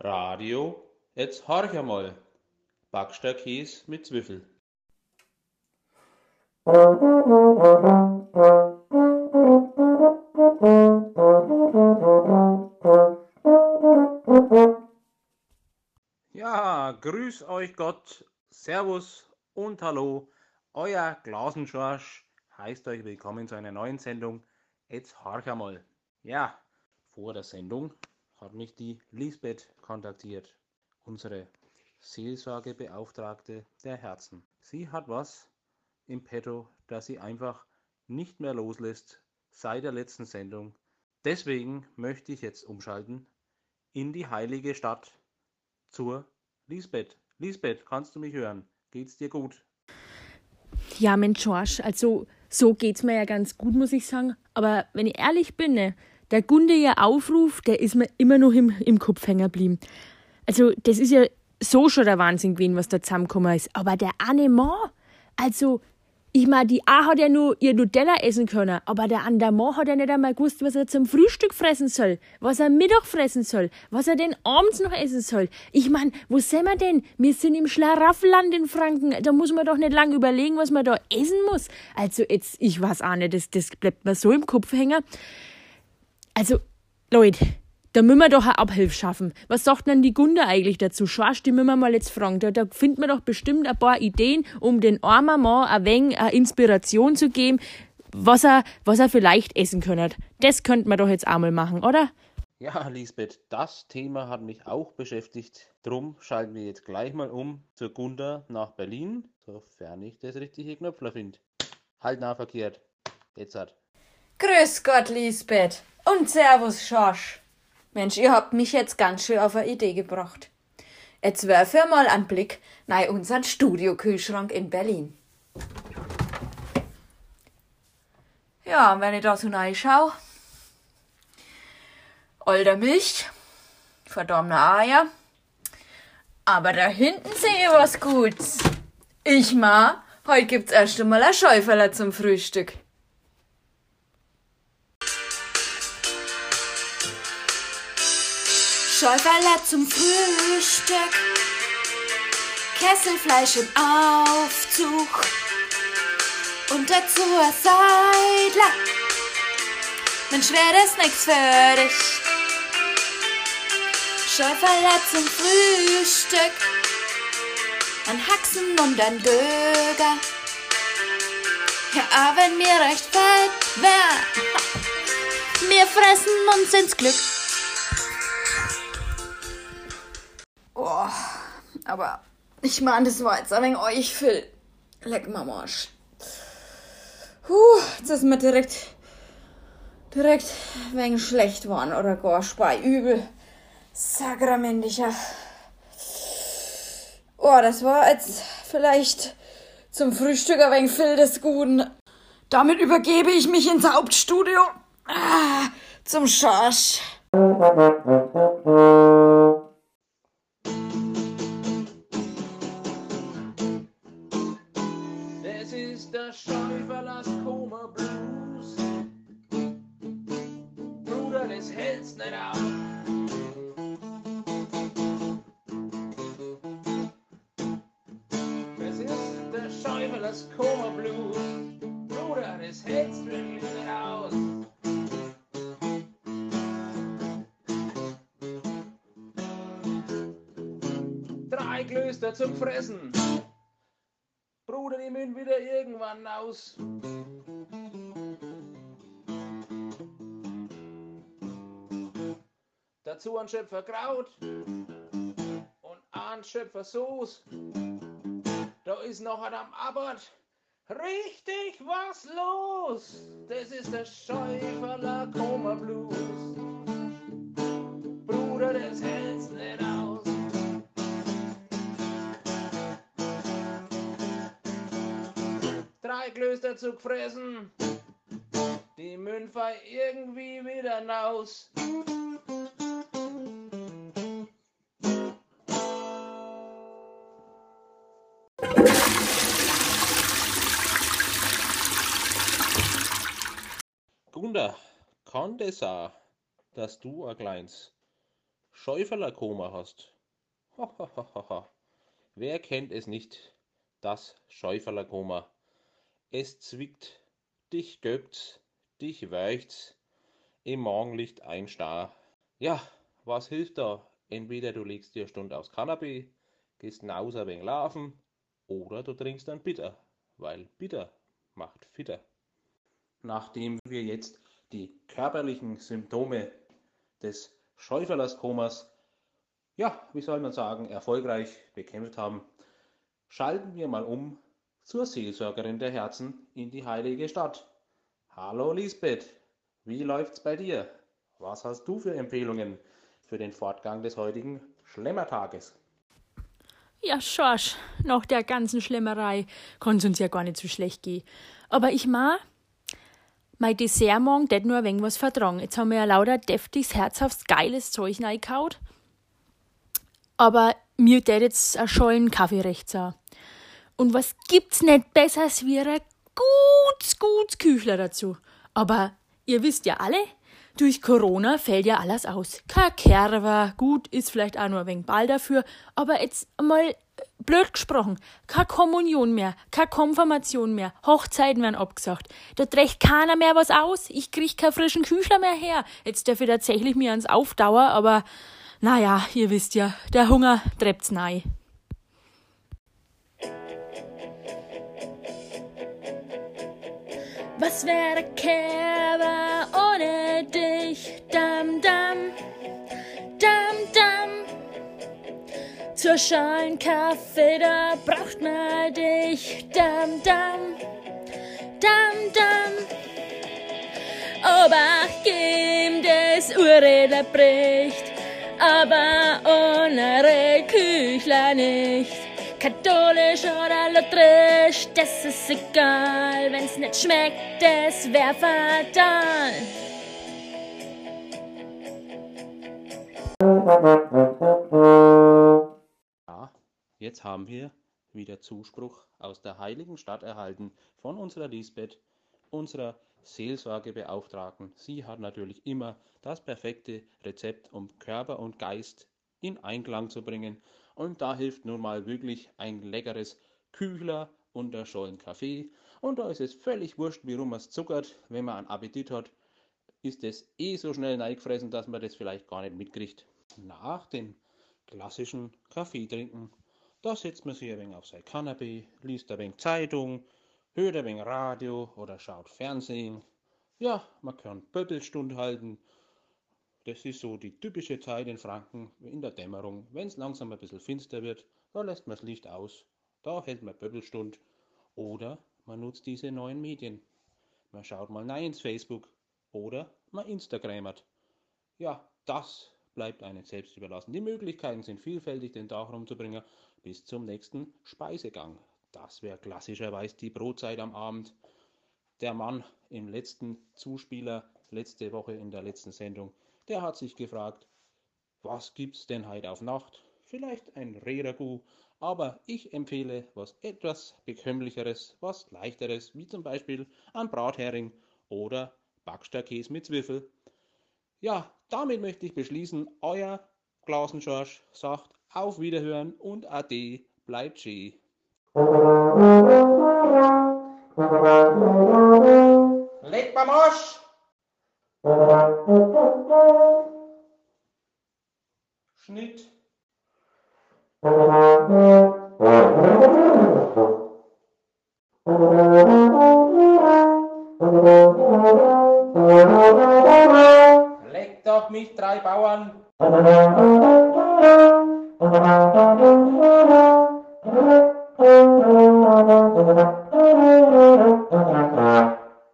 Radio, jetzt horch einmal. Backsteinkäse mit Zwiebel. Ja, grüß euch Gott, Servus und Hallo. Euer Glasenschorsch heißt euch willkommen zu einer neuen Sendung. Jetzt horch einmal. Ja, vor der Sendung hat mich die Lisbeth kontaktiert, unsere Seelsorgebeauftragte der Herzen. Sie hat was im Petto, das sie einfach nicht mehr loslässt seit der letzten Sendung. Deswegen möchte ich jetzt umschalten in die heilige Stadt zur Lisbeth. Lisbeth, kannst du mich hören? Geht's dir gut? Ja, Mensch, George, also so geht's mir ja ganz gut, muss ich sagen. Aber wenn ich ehrlich bin, ne, der Gunde ihr Aufruf, der ist mir immer noch im, im Kopf hängen geblieben. Also, das ist ja so schon der Wahnsinn gewesen, was da zusammengekommen ist. Aber der eine Mann, also, ich meine, die A hat ja nur ihr Nutella essen können, aber der andere Mann hat ja nicht einmal gewusst, was er zum Frühstück fressen soll, was er Mittag fressen soll, was er denn abends noch essen soll. Ich meine, wo sind wir denn? Wir sind im Schlaraffenland in Franken. Da muss man doch nicht lange überlegen, was man da essen muss. Also jetzt, ich weiß auch nicht, das, das bleibt mir so im Kopf hängen. Also, Leute, da müssen wir doch eine Abhilfe schaffen. Was sagt denn die Gunde eigentlich dazu? Schwarz, die müssen wir mal jetzt fragen. Da, da findet man doch bestimmt ein paar Ideen, um den armen Mann ein wenig eine Inspiration zu geben, was er, was er vielleicht essen könnte. Das könnte man doch jetzt einmal machen, oder? Ja, Lisbeth, das Thema hat mich auch beschäftigt. Drum schalten wir jetzt gleich mal um zur Gunda nach Berlin, sofern ich das richtige Knöpfler finde. Halt nah verkehrt. Jetzt hat. Grüß Gott, Lisbeth. Und Servus, Schorsch. Mensch, ihr habt mich jetzt ganz schön auf eine Idee gebracht. Jetzt werf ihr mal einen Blick nach unseren Studiokühlschrank in Berlin. Ja, wenn ich da so reinschaue, alter Milch, verdorbene Eier, aber da hinten sehe ich was Gutes. Ich ma, heute gibt's erst einmal ein Schäuferler zum Frühstück. Schäuferler zum Frühstück, Kesselfleisch im Aufzug und dazu ein Seidler. Mensch, wär das nix für dich. Schäuferler zum Frühstück, ein Haxen und ein Döger. Ja, wenn mir recht fällt, wer? Wir fressen uns ins Glück. Oh, aber ich meine, das war jetzt ein wenig euch, Phil. Leck mal Marsch. Puh, jetzt ist mir direkt, direkt wegen schlecht waren oder gar spei übel. Sakramentischer. Oh, das war jetzt vielleicht zum Frühstück ein wenig Phil des Guten. Damit übergebe ich mich ins Hauptstudio. Ah, zum Schorsch. Der Schäuferlers Koma Blues. Bruder, das hältst wirklich nicht aus. Drei Klöster zum Fressen. Bruder, die müssen wieder irgendwann aus. Dazu ein Schöpfer Kraut und ein Schöpfer Soße. Da ist noch ein am Abbott. Richtig was los. Das ist der Schäuferler Koma Blues. Bruder, das hält's nicht aus. drei Klöster zu gefressen. Die Münfer irgendwie wieder naus. Gunda, kann das auch. dass du ein kleines Schäuferlerkoma hast. Wer kennt es nicht, das Schäuferlerkoma? Es zwickt, dich göbt's, dich weicht's, im Morgenlicht ein Star. Ja, was hilft da? Entweder du legst dir eine Stunde aufs Kanapee, gehst raus ein wenig laufen, oder du trinkst dann Bitter, weil Bitter macht fitter. Nachdem wir jetzt die körperlichen Symptome des Schäuferlerskomas, ja, wie soll man sagen, erfolgreich bekämpft haben, schalten wir mal um zur Seelsorgerin der Herzen in die heilige Stadt. Hallo Lisbeth, wie läuft's bei dir? Was hast du für Empfehlungen für den Fortgang des heutigen Schlemmertages? Ja, Schorsch, nach der ganzen Schlemmerei kann's uns ja gar nicht so schlecht gehen. Aber ich ma, mein Dessert morgen det nur ein wenig was vertragen. Jetzt haben wir ja lauter deftiges, herzhaftes, geiles Zeug reingekaut. Aber mir tät jetzt ein Schollen Kaffee recht sein. Und was gibt's nicht Besseres wie ein gut, gut Küchler dazu? Aber ihr wisst ja alle, durch Corona fällt ja alles aus. Kein Kerber, gut, ist vielleicht auch nur ein wenig Ball dafür, aber jetzt mal blöd gesprochen, keine Kommunion mehr, keine Konfirmation mehr, Hochzeiten werden abgesagt. Da trägt keiner mehr was aus, ich krieg keinen frischen Küchler mehr her. Jetzt darf ich tatsächlich mir ans Aufdauer, aber naja, ihr wisst ja, der Hunger treibt's nahe. Was wäre Kerber ohne dich? Dam, dam, dam, dam. Zur Schalen Kaffee, da braucht man dich. Dam, dam, dam, dam. Obacht, geben des Urräder bricht, aber unsere Küchler nicht. Katholisch oder lutherisch, das ist egal. Wenn's nicht schmeckt, das wär fatal. Ja, jetzt haben wir wieder Zuspruch aus der heiligen Stadt erhalten von unserer Lisbeth, unserer Seelsorgebeauftragten. Sie hat natürlich immer das perfekte Rezept, um Körper und Geist in Einklang zu bringen. Und da hilft nun mal wirklich ein leckeres Küchler und der Schollen Kaffee. Und da ist es völlig wurscht, wie rum man es zuckert. Wenn man einen Appetit hat, ist es eh so schnell neigefressen, dass man das vielleicht gar nicht mitkriegt. Nach dem klassischen Kaffee trinken, da setzt man sich ein wenig auf sein Kanapee, liest ein wenig Zeitung, hört ein wenig Radio oder schaut Fernsehen. Ja, man kann Böppelstunde halten. Das ist so die typische Zeit in Franken in der Dämmerung. Wenn es langsam ein bisschen finster wird, da lässt man das Licht aus. Da hält man Böppelstund. Oder man nutzt diese neuen Medien. Man schaut mal rein ins Facebook oder man Instagrammert. Ja, das bleibt einem selbst überlassen. Die Möglichkeiten sind vielfältig, den Tag rumzubringen bis zum nächsten Speisegang. Das wäre klassischerweise die Brotzeit am Abend. Der Mann im letzten Zuspieler letzte Woche in der letzten Sendung, der hat sich gefragt, was gibt's denn heute auf Nacht? Vielleicht ein Rehragout, aber ich empfehle was etwas bekömmlicheres, was leichteres, wie zum Beispiel ein Brathering oder Backsterkäse mit Zwiebel. Ja, damit möchte ich beschließen, euer Klausenschorsch sagt auf Wiederhören und Ade, bleibt schön. Leg mal Mosch! Schnitt. Leck doch mich drei Bauern!